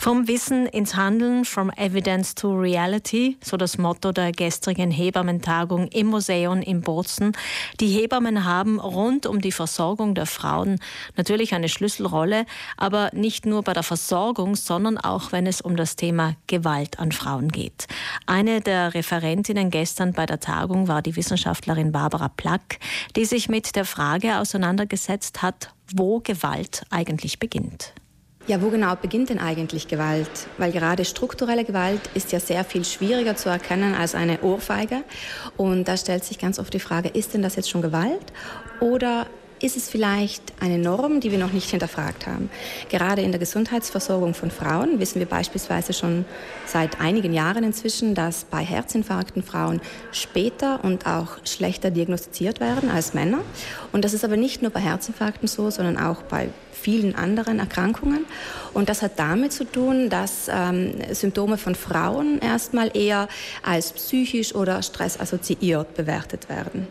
Vom Wissen ins Handeln, from evidence to reality, so das Motto der gestrigen Hebammentagung im Museum in Bozen. Die Hebammen haben rund um die Versorgung der Frauen natürlich eine Schlüsselrolle, aber nicht nur bei der Versorgung, sondern auch wenn es um das Thema Gewalt an Frauen geht. Eine der Referentinnen gestern bei der Tagung war die Wissenschaftlerin Barbara Plack, die sich mit der Frage auseinandergesetzt hat, wo Gewalt eigentlich beginnt. Ja, wo genau beginnt denn eigentlich Gewalt? Weil gerade strukturelle Gewalt ist ja sehr viel schwieriger zu erkennen als eine Ohrfeige. Und da stellt sich ganz oft die Frage, ist denn das jetzt schon Gewalt? Oder ist es vielleicht eine Norm, die wir noch nicht hinterfragt haben. Gerade in der Gesundheitsversorgung von Frauen wissen wir beispielsweise schon seit einigen Jahren inzwischen, dass bei Herzinfarkten Frauen später und auch schlechter diagnostiziert werden als Männer. Und das ist aber nicht nur bei Herzinfarkten so, sondern auch bei vielen anderen Erkrankungen. Und das hat damit zu tun, dass ähm, Symptome von Frauen erstmal eher als psychisch oder stressassoziiert bewertet werden.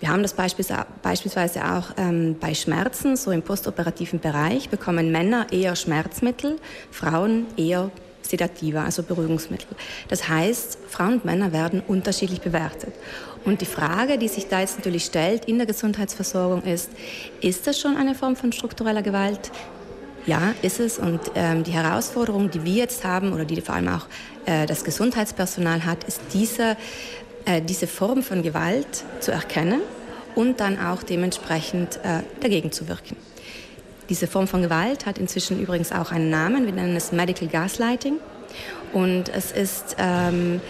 Wir haben das beispielsweise auch ähm, bei Schmerzen, so im postoperativen Bereich, bekommen Männer eher Schmerzmittel, Frauen eher Sedativa, also Beruhigungsmittel. Das heißt, Frauen und Männer werden unterschiedlich bewertet. Und die Frage, die sich da jetzt natürlich stellt in der Gesundheitsversorgung ist, ist das schon eine Form von struktureller Gewalt? Ja, ist es. Und ähm, die Herausforderung, die wir jetzt haben oder die vor allem auch äh, das Gesundheitspersonal hat, ist diese diese Form von Gewalt zu erkennen und dann auch dementsprechend äh, dagegen zu wirken. Diese Form von Gewalt hat inzwischen übrigens auch einen Namen. Wir nennen es Medical Gaslighting. Und es ist ähm,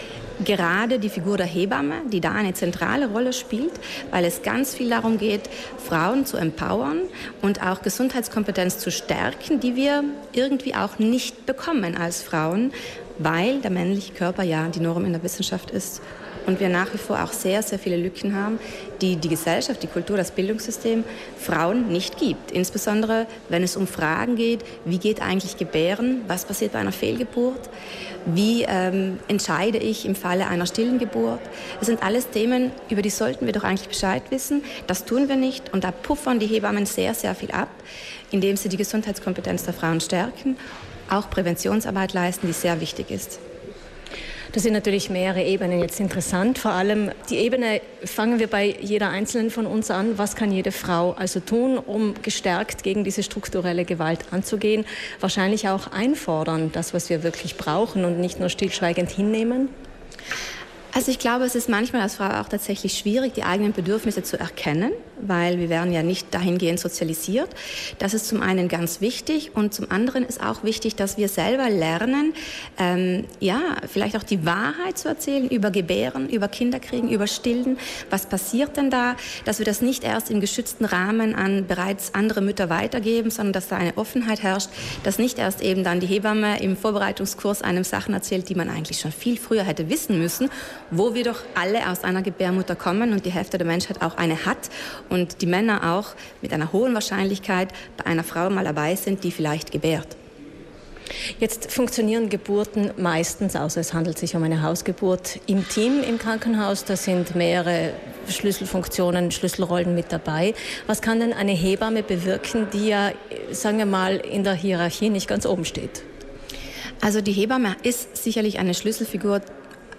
gerade die Figur der Hebamme, die da eine zentrale Rolle spielt, weil es ganz viel darum geht, Frauen zu empowern und auch Gesundheitskompetenz zu stärken, die wir irgendwie auch nicht bekommen als Frauen, weil der männliche Körper ja die Norm in der Wissenschaft ist und wir nach wie vor auch sehr, sehr viele Lücken haben, die die Gesellschaft, die Kultur, das Bildungssystem Frauen nicht gibt. Insbesondere, wenn es um Fragen geht, wie geht eigentlich Gebären, was passiert bei einer Fehlgeburt, wie ähm, entscheide ich im Falle einer stillen Geburt. Das sind alles Themen, über die sollten wir doch eigentlich Bescheid wissen. Das tun wir nicht und da puffern die Hebammen sehr, sehr viel ab, indem sie die Gesundheitskompetenz der Frauen stärken, auch Präventionsarbeit leisten, die sehr wichtig ist. Das sind natürlich mehrere Ebenen jetzt interessant. Vor allem die Ebene fangen wir bei jeder einzelnen von uns an. Was kann jede Frau also tun, um gestärkt gegen diese strukturelle Gewalt anzugehen? Wahrscheinlich auch einfordern, das, was wir wirklich brauchen und nicht nur stillschweigend hinnehmen? Also ich glaube, es ist manchmal als Frau auch tatsächlich schwierig, die eigenen Bedürfnisse zu erkennen, weil wir werden ja nicht dahingehend sozialisiert. Das ist zum einen ganz wichtig und zum anderen ist auch wichtig, dass wir selber lernen, ähm, ja, vielleicht auch die Wahrheit zu erzählen über Gebären, über Kinderkriegen, über Stillen. Was passiert denn da? Dass wir das nicht erst im geschützten Rahmen an bereits andere Mütter weitergeben, sondern dass da eine Offenheit herrscht, dass nicht erst eben dann die Hebamme im Vorbereitungskurs einem Sachen erzählt, die man eigentlich schon viel früher hätte wissen müssen wo wir doch alle aus einer Gebärmutter kommen und die Hälfte der Menschheit auch eine hat und die Männer auch mit einer hohen Wahrscheinlichkeit bei einer Frau mal dabei sind, die vielleicht gebärt. Jetzt funktionieren Geburten meistens, außer es handelt sich um eine Hausgeburt, im Team im Krankenhaus. Da sind mehrere Schlüsselfunktionen, Schlüsselrollen mit dabei. Was kann denn eine Hebamme bewirken, die ja, sagen wir mal, in der Hierarchie nicht ganz oben steht? Also die Hebamme ist sicherlich eine Schlüsselfigur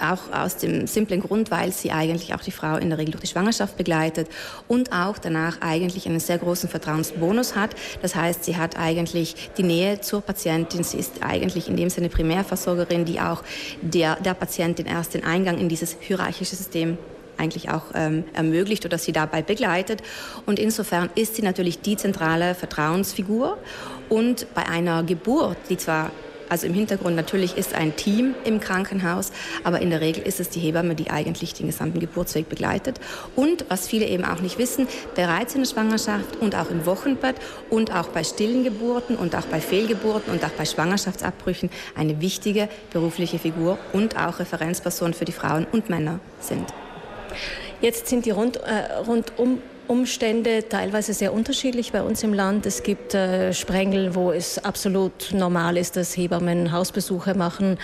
auch aus dem simplen Grund, weil sie eigentlich auch die Frau in der Regel durch die Schwangerschaft begleitet und auch danach eigentlich einen sehr großen Vertrauensbonus hat. Das heißt, sie hat eigentlich die Nähe zur Patientin. Sie ist eigentlich in dem Sinne Primärversorgerin, die auch der, der Patientin erst den Eingang in dieses hierarchische System eigentlich auch ähm, ermöglicht oder sie dabei begleitet. Und insofern ist sie natürlich die zentrale Vertrauensfigur. Und bei einer Geburt, die zwar also im Hintergrund natürlich ist ein Team im Krankenhaus, aber in der Regel ist es die Hebamme, die eigentlich den gesamten Geburtsweg begleitet. Und was viele eben auch nicht wissen, bereits in der Schwangerschaft und auch im Wochenbett und auch bei stillen Geburten und auch bei Fehlgeburten und auch bei Schwangerschaftsabbrüchen eine wichtige berufliche Figur und auch Referenzperson für die Frauen und Männer sind. Jetzt sind die rund, äh, rundum Umstände teilweise sehr unterschiedlich bei uns im Land. Es gibt äh, Sprengel, wo es absolut normal ist, dass Hebammen Hausbesuche machen.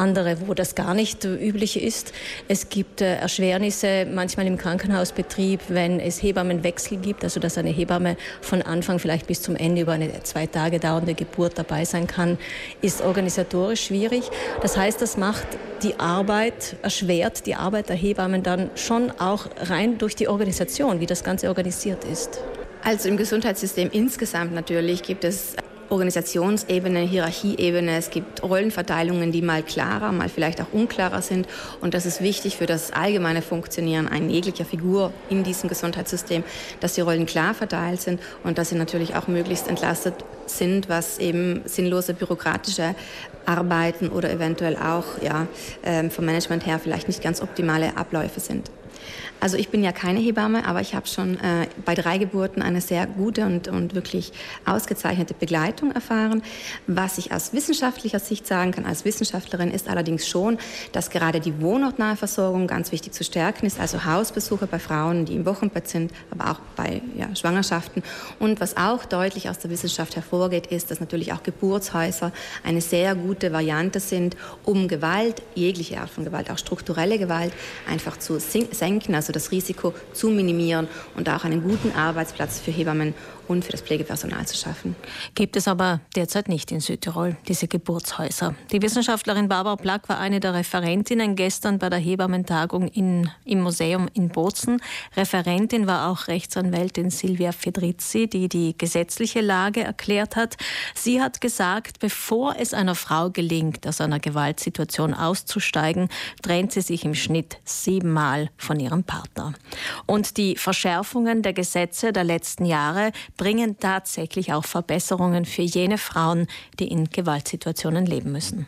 Andere, wo das gar nicht üblich ist. Es gibt äh, Erschwernisse manchmal im Krankenhausbetrieb, wenn es Hebammenwechsel gibt, also dass eine Hebamme von Anfang vielleicht bis zum Ende über eine zwei Tage dauernde Geburt dabei sein kann, ist organisatorisch schwierig. Das heißt, das macht die Arbeit, erschwert die Arbeit der Hebammen dann schon auch rein durch die Organisation, wie das Ganze organisiert ist. Also im Gesundheitssystem insgesamt natürlich gibt es Organisationsebene, Hierarchieebene. Es gibt Rollenverteilungen, die mal klarer, mal vielleicht auch unklarer sind. Und das ist wichtig für das allgemeine Funktionieren einer jeglicher Figur in diesem Gesundheitssystem, dass die Rollen klar verteilt sind und dass sie natürlich auch möglichst entlastet sind, was eben sinnlose bürokratische Arbeiten oder eventuell auch ja, ähm, vom Management her vielleicht nicht ganz optimale Abläufe sind. Also ich bin ja keine Hebamme, aber ich habe schon äh, bei drei Geburten eine sehr gute und, und wirklich ausgezeichnete Begleitung erfahren. Was ich aus wissenschaftlicher Sicht sagen kann, als Wissenschaftlerin, ist allerdings schon, dass gerade die wohnortnahe Versorgung ganz wichtig zu stärken ist, also Hausbesuche bei Frauen, die im Wochenbett sind, aber auch bei ja, Schwangerschaften. Und was auch deutlich aus der Wissenschaft hervorgeht, ist, dass natürlich auch Geburtshäuser eine sehr gute Variante sind, um Gewalt, jegliche Art von Gewalt, auch strukturelle Gewalt, einfach zu senken, also das Risiko zu minimieren und auch einen guten Arbeitsplatz für Hebammen und für das Pflegepersonal zu schaffen. Gibt es aber derzeit nicht in Südtirol, diese Geburtshäuser. Die Wissenschaftlerin Barbara Plack war eine der Referentinnen gestern bei der Hebammentagung in, im Museum in Bozen. Referentin war auch Rechtsanwältin Silvia Fedrizzi, die die gesetzliche Lage erklärt hat. Sie hat gesagt, bevor es einer Frau gelingt, aus einer Gewaltsituation auszusteigen, trennt sie sich im Schnitt siebenmal von ihrem Partner. Und die Verschärfungen der Gesetze der letzten Jahre bringen tatsächlich auch Verbesserungen für jene Frauen, die in Gewaltsituationen leben müssen.